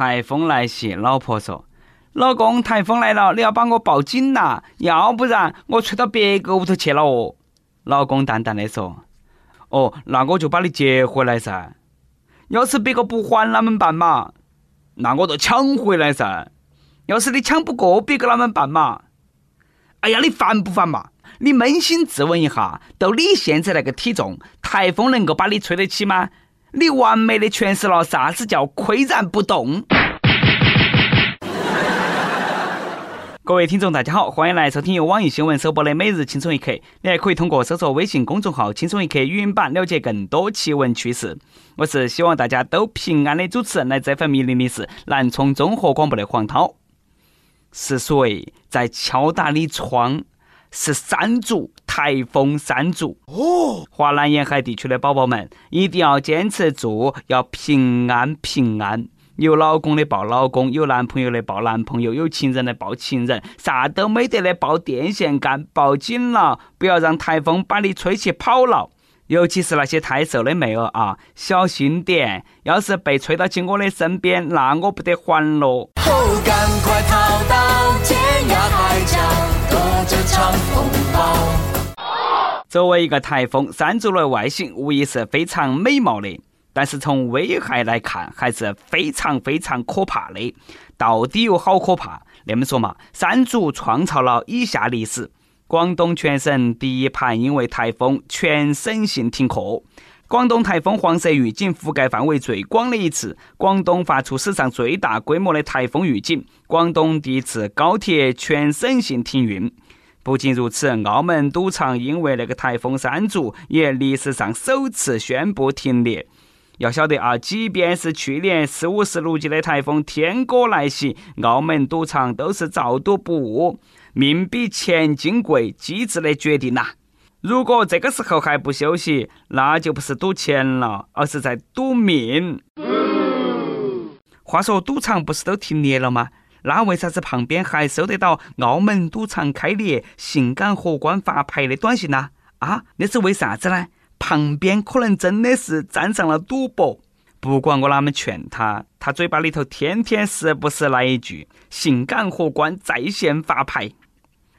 台风来袭，老婆说：“老公，台风来了，你要把我报警呐，要不然我吹到别个屋头去了哦。”老公淡淡的说：“哦，那我就把你接回来噻。要是别个不还，啷们办嘛？那我就抢回来噻。要是你抢不过别个，啷们办嘛？哎呀，你烦不烦嘛？你扪心自问一下，就你现在那个体重，台风能够把你吹得起吗？你完美的诠释了啥子叫岿然不动。各位听众，大家好，欢迎来收听由网易新闻首播的《每日轻松一刻》。你还可以通过搜索微信公众号“轻松一刻”语音版了解更多奇闻趣事。我是希望大家都平安的主持人，来这份米零的是南充综合广播的黄涛。是谁在敲打你窗？是山竹，台风山竹。哦，华南沿海地区的宝宝们一定要坚持住，要平安平安。有老公的抱老公，有男朋友的抱男朋友，有情人的抱情人，啥都没得的抱电线杆，抱紧了，不要让台风把你吹起跑了。尤其是那些太瘦的妹儿啊，小心点，要是被吹到起我的身边，那我不得还喽。赶快逃到天涯海角，躲这场风暴。作为一个台风，山竹的外形无疑是非常美貌的。但是从危害来看，还是非常非常可怕的。到底有好可怕？那么说嘛，山竹创造了以下历史：广东全省第一盘因为台风全省性停课；广东台风黄色预警覆盖范围最广的一次；广东发出史上最大规模的台风预警；广东第一次高铁全省性停运。不仅如此，澳门赌场因为那个台风山竹，也历史上首次宣布停业。要晓得啊，即便是去年四五十六级的台风天哥来袭，澳门赌场都是照赌不误，命比钱金贵，机智的决定呐。如果这个时候还不休息，那就不是赌钱了，而是在赌命。话说赌场不是都停业了吗？那为啥子旁边还收得到澳门赌场开裂、性感荷官发牌的短信呢？啊，那是为啥子呢？旁边可能真的是沾上了赌博，不管我啷么劝他，他嘴巴里头天天时不时来一句“性感荷官在线发牌”。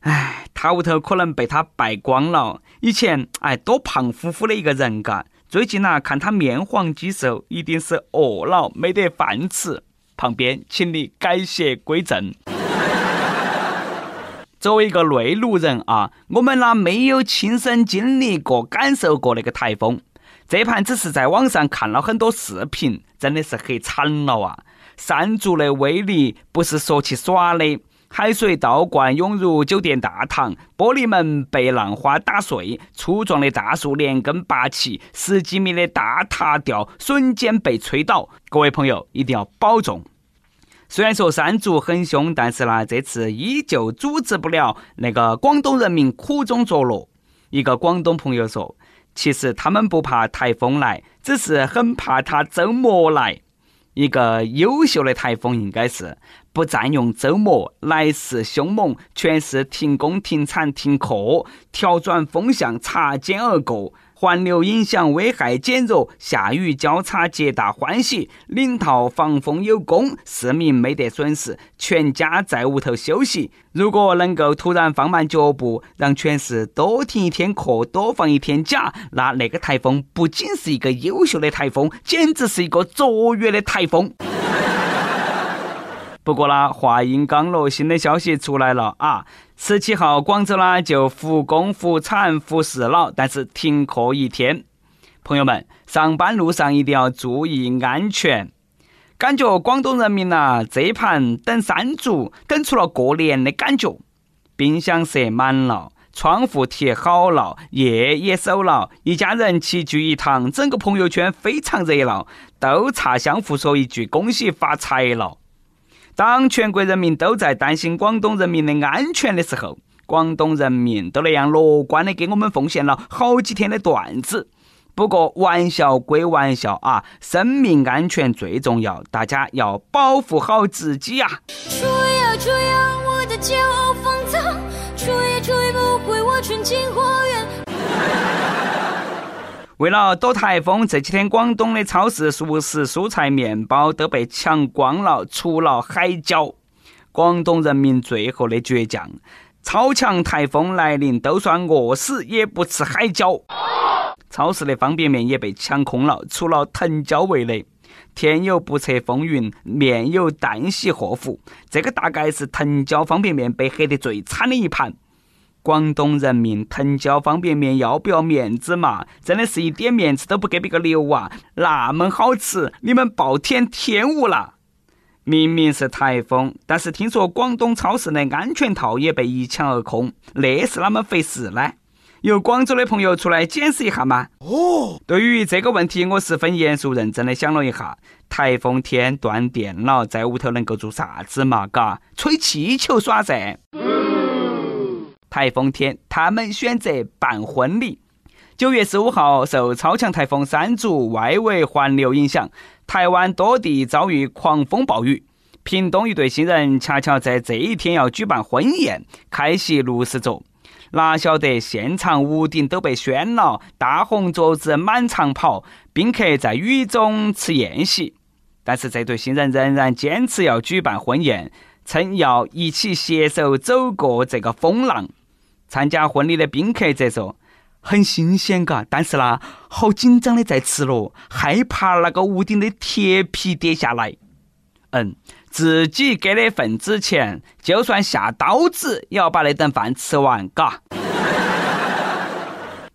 哎，他屋头可能被他败光了。以前哎，多胖乎乎的一个人嘎，最近呐，看他面黄肌瘦，一定是饿了没得饭吃。旁边，请你改邪归正。作为一个内陆人啊，我们呢没有亲身经历过、感受过那个台风，这盘只是在网上看了很多视频，真的是黑惨了啊！山竹的威力不是说起耍的，海水倒灌涌入酒店大堂，玻璃门被浪花打碎，粗壮的大树连根拔起，十几米的大塔吊瞬间被吹倒。各位朋友一定要保重。虽然说山竹很凶，但是呢，这次依旧阻止不了那个广东人民苦中作乐。一个广东朋友说：“其实他们不怕台风来，只是很怕他周末来。一个优秀的台风应该是不占用周末，来势凶猛，全市停工停产停课，调转风向，擦肩而过。”环流影响危害减弱，下雨交叉皆大欢喜。领套防风有功，市民没得损失，全家在屋头休息。如果能够突然放慢脚步，让全市多停一天课，多放一天假，那那个台风不仅是一个优秀的台风，简直是一个卓越的台风。不过呢，话音刚落，新的消息出来了啊！十七号，广州呢就复工复产复市了，但是停课一天。朋友们，上班路上一定要注意安全。感觉广东人民呐，这盘等山竹等出了过年的感觉。冰箱塞满了，窗户贴好了，夜也守了，一家人齐聚一堂，整个朋友圈非常热闹，都差相互说一句恭喜发财了。当全国人民都在担心广东人民的安全的时候，广东人民都那样乐观的给我们奉献了好几天的段子。不过玩笑归玩笑啊，生命安全最重要，大家要保护好自己呀！吹呀吹呀，我的骄傲放吹也吹不回我纯净花。为了躲台风，这几天广东的超市熟食、蔬菜、面包都被抢光了，除了海椒。广东人民最后的倔强，超强台风来临，都算饿死也不吃海椒。超市的方便面也被抢空了，除了藤椒味的。天有不测风云，面有旦夕祸福。这个大概是藤椒方便面被黑得最惨的一盘。广东人民，藤椒方便面要不要面子嘛？真的是一点面子都不给别个留啊！那么好吃，你们暴殄天物了。明明是台风，但是听说广东超市的安全套也被一抢而空，那是哪么回事呢？有广州的朋友出来解释一下吗？哦，对于这个问题，我十分严肃认真的想了一下。台风天断电了，在屋头能够做啥子嘛？嘎，吹气球耍噻。台风天，他们选择办婚礼。九月十五号，受超强台风山竹外围环流影响，台湾多地遭遇狂风暴雨。屏东一对新人恰巧在这一天要举办婚宴，开席六十桌。哪晓得现场屋顶都被掀了，大红桌子满场跑，宾客在雨中吃宴席。但是这对新人仍然坚持要举办婚宴，称要一起携手走过这个风浪。参加婚礼的宾客则说：“很新鲜嘎，但是啦，好紧张的在吃咯，害怕那个屋顶的铁皮跌下来。”嗯，自己给的份子钱，就算下刀子也要把那顿饭吃完，嘎。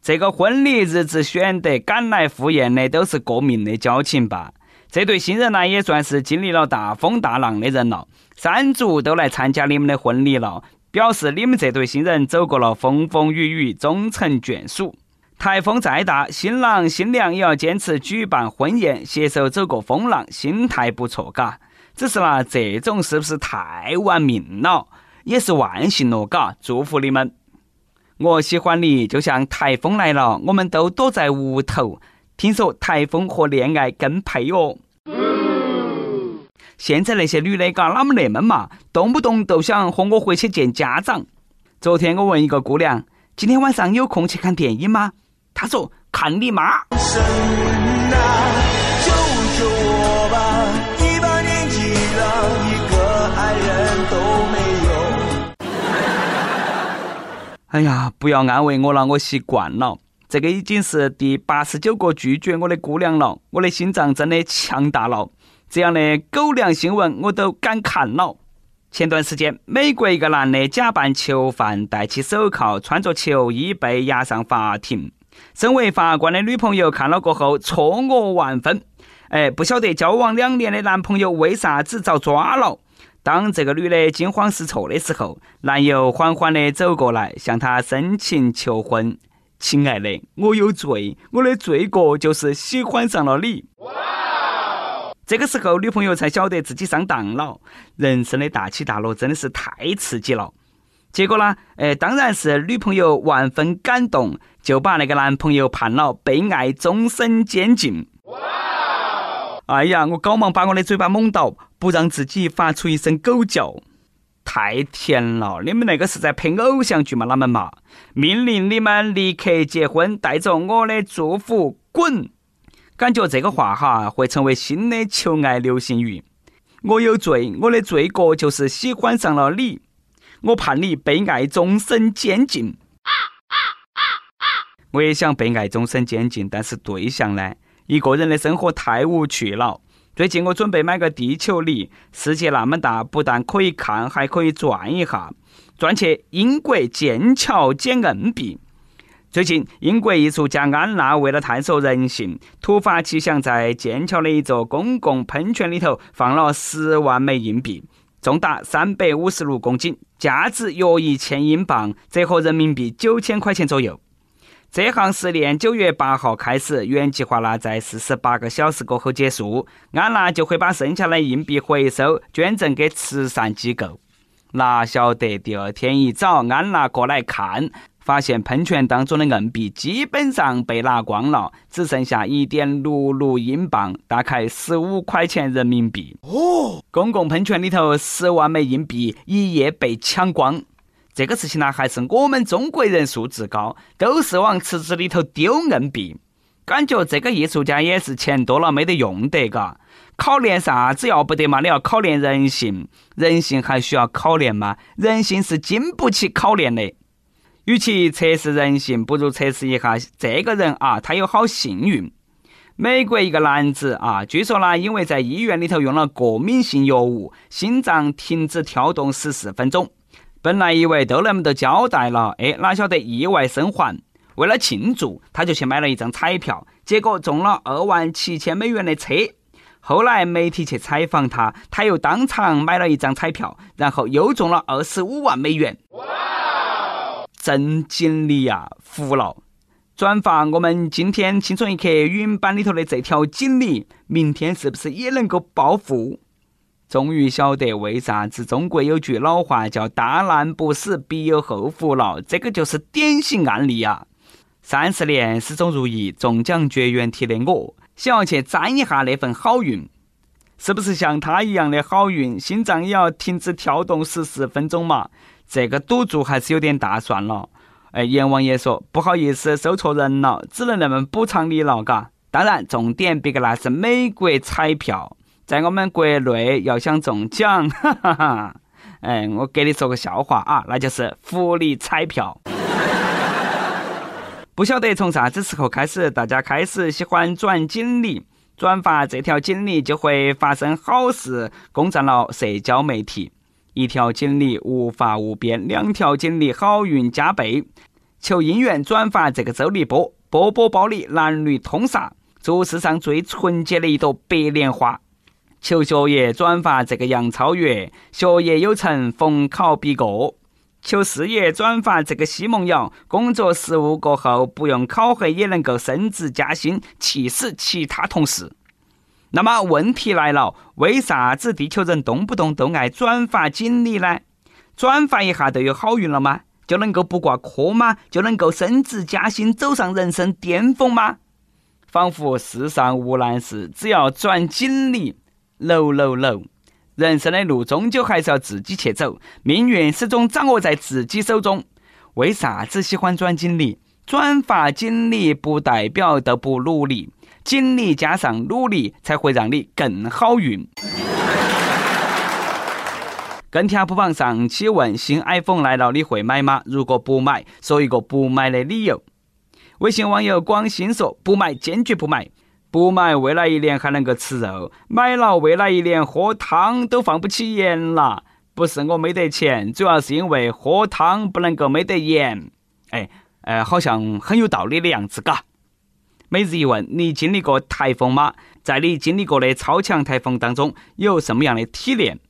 这个婚礼日子选得赶来赴宴的都是过命的交情吧？这对新人呢，也算是经历了大风大浪的人了，三族都来参加你们的婚礼了。表示你们这对新人走过了风风雨雨，终成眷属。台风再大，新郎新娘也要坚持举办婚宴，携手走过风浪，心态不错，嘎。只是啦，这种是不是太玩命了？也是万幸了，嘎。祝福你们。我喜欢你，就像台风来了，我们都躲在屋头。听说台风和恋爱更配哦。现在那些女的嘎哪么那么嘛，动不动都想和我回去见家长。昨天我问一个姑娘，今天晚上有空去看电影吗？她说看你妈。哎呀，不要安慰我了，我习惯了。这个已经是第八十九个拒绝我的姑娘了，我的心脏真的强大了。这样的狗粮新闻我都敢看了。前段时间，美国一个男的假扮囚犯，戴起手铐，穿着囚衣被押上法庭。身为法官的女朋友看了过后，错愕万分。哎，不晓得交往两年的男朋友为啥子遭抓了？当这个女的惊慌失措的时候，男友缓缓地走过来，向她深情求婚：“亲爱的，我有罪，我的罪过就是喜欢上了你。”这个时候，女朋友才晓得自己上当了。人生的大起大落真的是太刺激了。结果呢，哎，当然是女朋友万分感动，就把那个男朋友判了被爱终身监禁。哎呀，我赶忙把我的嘴巴猛倒，不让自己发出一声狗叫。太甜了！你们那个是在拍偶像剧吗？哪们嘛？命令你们立刻结婚，带着我的祝福滚！感觉这个话哈会成为新的求爱流行语。我有罪，我的罪过就是喜欢上了你。我判你被爱终身监禁。我也想被爱终身监禁，但是对象呢？一个人的生活太无趣了。最近我准备买个地球仪，世界那么大，不但可以看，还可以转一下，转去英国剑桥捡硬币。最近，英国艺术家安娜为了探索人性，突发奇想，在剑桥的一座公共喷泉里头放了十万枚硬币，重达三百五十六公斤，价值约一千英镑，折合人民币九千块钱左右。这项实验九月八号开始，原计划呢在四十八个小时过后结束，安娜就会把剩下的硬币回收捐赠给慈善机构。哪晓得第二天一早，安娜过来看。发现喷泉当中的硬币基本上被拿光了，只剩下一点六六英镑，大概十五块钱人民币。哦，公共喷泉里头十万枚硬币一夜被抢光，这个事情呢，还是我们中国人素质高，都是往池子里头丢硬币。感觉这个艺术家也是钱多了没得用得，嘎。考验啥子要不得嘛？你要考验人性，人性还需要考验吗？人性是经不起考验的。与其测试人性，不如测试一下这个人啊，他有好幸运。美国一个男子啊，据说呢，因为在医院里头用了过敏性药物，心脏停止跳动十四分钟。本来以为都那么多交代了，哎，哪晓得意外生还。为了庆祝，他就去买了一张彩票，结果中了二万七千美元的车。后来媒体去采访他，他又当场买了一张彩票，然后又中了二十五万美元。哇！真锦鲤呀，服了！转发我们今天轻松一刻语音版里头的这条锦鲤，明天是不是也能够暴富？终于晓得为啥子中国有句老话叫“大难不死，必有后福”了。这个就是典型案例啊！三十年始终如一，中奖绝缘体的我。想要去沾一下那份好运，是不是像他一样的好运，心脏也要停止跳动十四分钟嘛？这个赌注还是有点大算了。哎，阎王爷说不好意思，收错人了，只能那么补偿你了，嘎。当然，重点别个那是美国彩票，在我们国内要想中奖，哈哈哈。哎，我给你说个笑话啊，那就是福利彩票。不晓得从啥子时候开始，大家开始喜欢转锦鲤，转发这条锦鲤就会发生好事，攻占了社交媒体。一条锦鲤无法无边，两条锦鲤好运加倍。求姻缘转发这个周立波，波波包里男女通杀，做世上最纯洁的一朵白莲花。求学业转发这个杨超越，学业有成，逢考必过。求事业转发这个奚梦瑶，工作失误过后不用考核也能够升职加薪，气死其他同事。那么问题来了，为啥子地球人动不动都爱转发锦鲤呢？转发一下就有好运了吗？就能够不挂科吗？就能够升职加薪，走上人生巅峰吗？仿佛世上无难事，只要转锦鲤。No No No。人生的路终究还是要自己去走，命运始终掌握在自己手中。为啥子喜欢转锦鲤？转发锦鲤不代表都不努力，锦鲤加上努力才会让你更好运。跟帖不妨上期问：新 iPhone 来了你会买吗？如果不买，说一个不买的理由。微信网友广兴说：不买，坚决不买。不买，未来一年还能够吃肉；买了，未来一年喝汤都放不起盐了。不是我没得钱，主要是因为喝汤不能够没得盐。哎，呃，好像很有道理的样子，嘎。每日一问：你经历过台风吗？在你经历过的超强台风当中，有什么样的体验？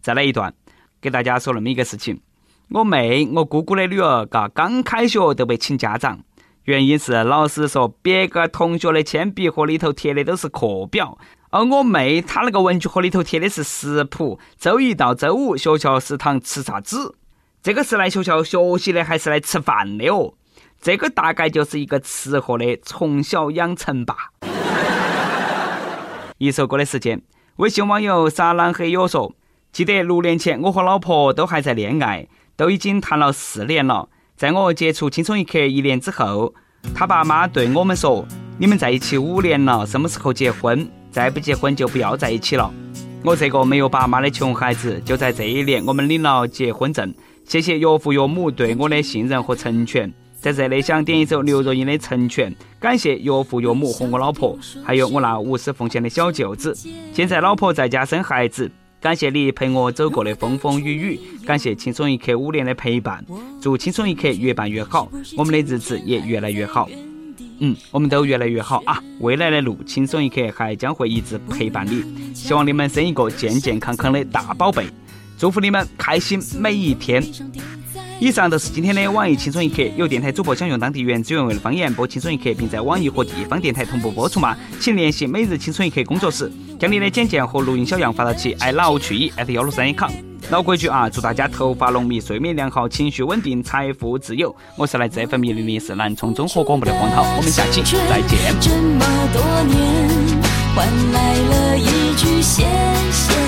再来一段，给大家说那么一个事情：我妹，我姑姑的女儿，嘎，刚开学都被请家长。原因是老师说别个同学的铅笔盒里头贴的都是课表，而我妹她那个文具盒里头贴的是食谱。周一到周五学校食堂吃啥子？这个是来学校学习的还是来吃饭的哦？这个大概就是一个吃货的从小养成吧。一首歌的时间，微信网友撒浪嘿哟说：记得六年前我和老婆都还在恋爱，都已经谈了四年了。在我接触轻松一刻一年之后，他爸妈对我们说：“你们在一起五年了，什么时候结婚？再不结婚就不要在一起了。”我这个没有爸妈的穷孩子，就在这一年，我们领了结婚证。谢谢岳父岳母对我的信任和成全。在这里想点一首刘若英的《成全》，感谢岳父岳母和我老婆，还有我那无私奉献的小舅子。现在老婆在家生孩子。感谢你陪我走过的风风雨雨，感谢轻松一刻五年的陪伴，祝轻松一刻越办越好，我们的日子也越来越好。嗯，我们都越来越好啊！未来的路，轻松一刻还将会一直陪伴你。希望你们生一个健健康康的大宝贝，祝福你们开心每一天。以上就是今天的网易轻松一刻。有电台主播想用当地原汁原味的方言播轻松一刻，并在网易和地方电台同步播出吗？请联系每日轻松一刻工作室，将你的简介和录音小样发到其爱老去意幺六三一 com。老规矩啊，祝大家头发浓密，睡眠良好，情绪稳定，财富自由。我是来自 FM 零零四南充综合广播的黄涛，我们下期再见。这么多年，换来了一句谢谢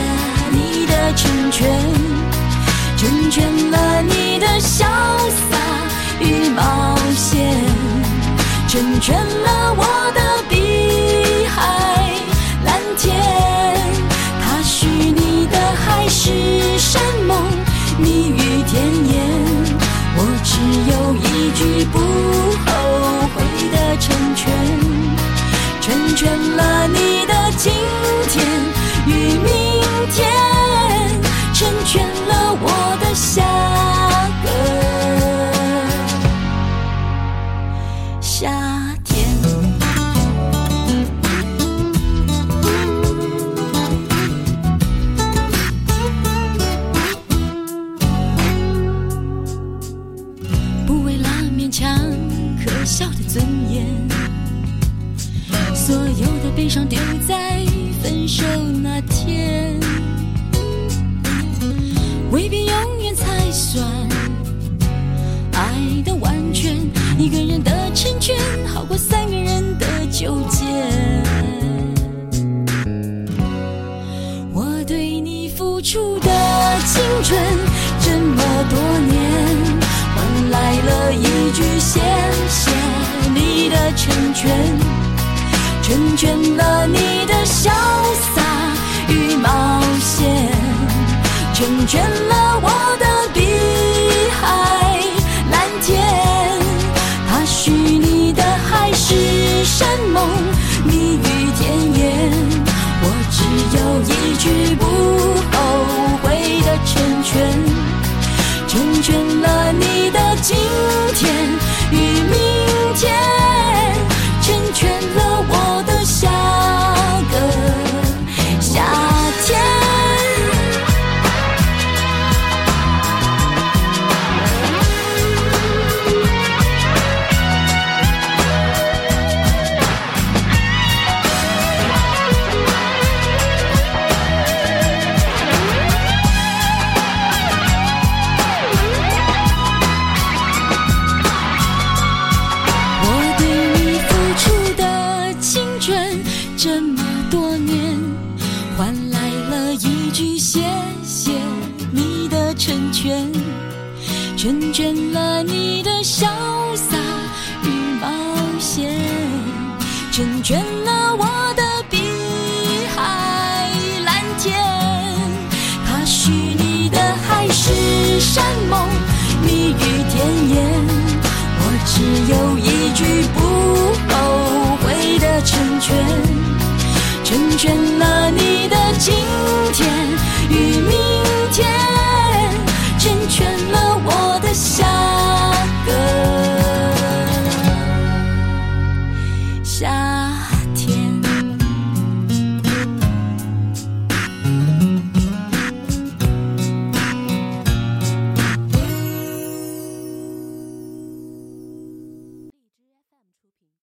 出的青春这么多年换来了一句谢谢你的成全成全了你的潇洒与冒险成全了我的